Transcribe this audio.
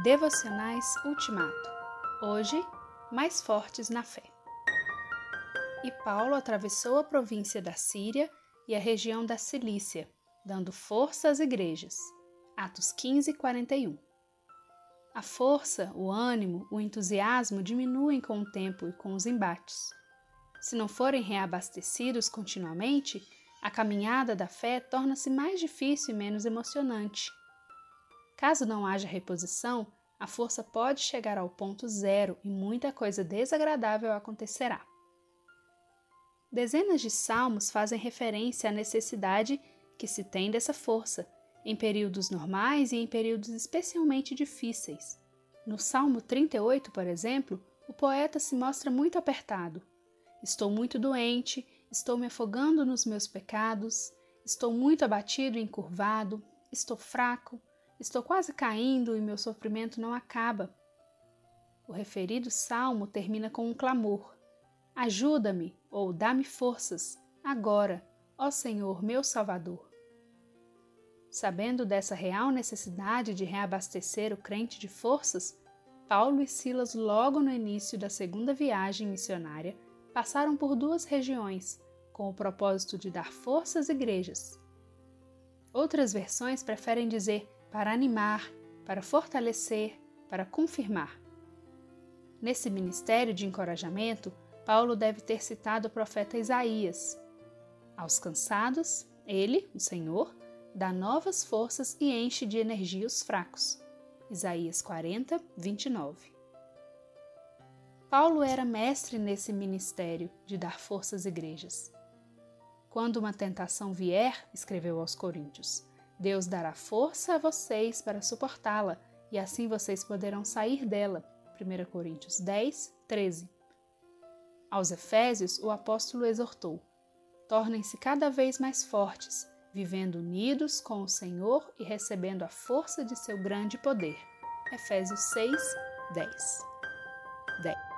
Devocionais Ultimato. Hoje, mais fortes na fé. E Paulo atravessou a província da Síria e a região da Cilícia, dando força às igrejas. Atos 15, 41. A força, o ânimo, o entusiasmo diminuem com o tempo e com os embates. Se não forem reabastecidos continuamente, a caminhada da fé torna-se mais difícil e menos emocionante. Caso não haja reposição, a força pode chegar ao ponto zero e muita coisa desagradável acontecerá. Dezenas de salmos fazem referência à necessidade que se tem dessa força, em períodos normais e em períodos especialmente difíceis. No Salmo 38, por exemplo, o poeta se mostra muito apertado. Estou muito doente, estou me afogando nos meus pecados, estou muito abatido e encurvado, estou fraco, Estou quase caindo e meu sofrimento não acaba. O referido salmo termina com um clamor: Ajuda-me ou dá-me forças, agora, ó Senhor, meu Salvador. Sabendo dessa real necessidade de reabastecer o crente de forças, Paulo e Silas, logo no início da segunda viagem missionária, passaram por duas regiões, com o propósito de dar força às igrejas. Outras versões preferem dizer para animar, para fortalecer, para confirmar. Nesse ministério de encorajamento, Paulo deve ter citado o profeta Isaías. Aos cansados, ele, o Senhor, dá novas forças e enche de energia os fracos. Isaías 40, 29. Paulo era mestre nesse ministério de dar força às igrejas. Quando uma tentação vier, escreveu aos Coríntios, Deus dará força a vocês para suportá-la e assim vocês poderão sair dela. 1 Coríntios 10, 13. Aos Efésios, o apóstolo exortou: tornem-se cada vez mais fortes, vivendo unidos com o Senhor e recebendo a força de seu grande poder. Efésios 6, 10. 10.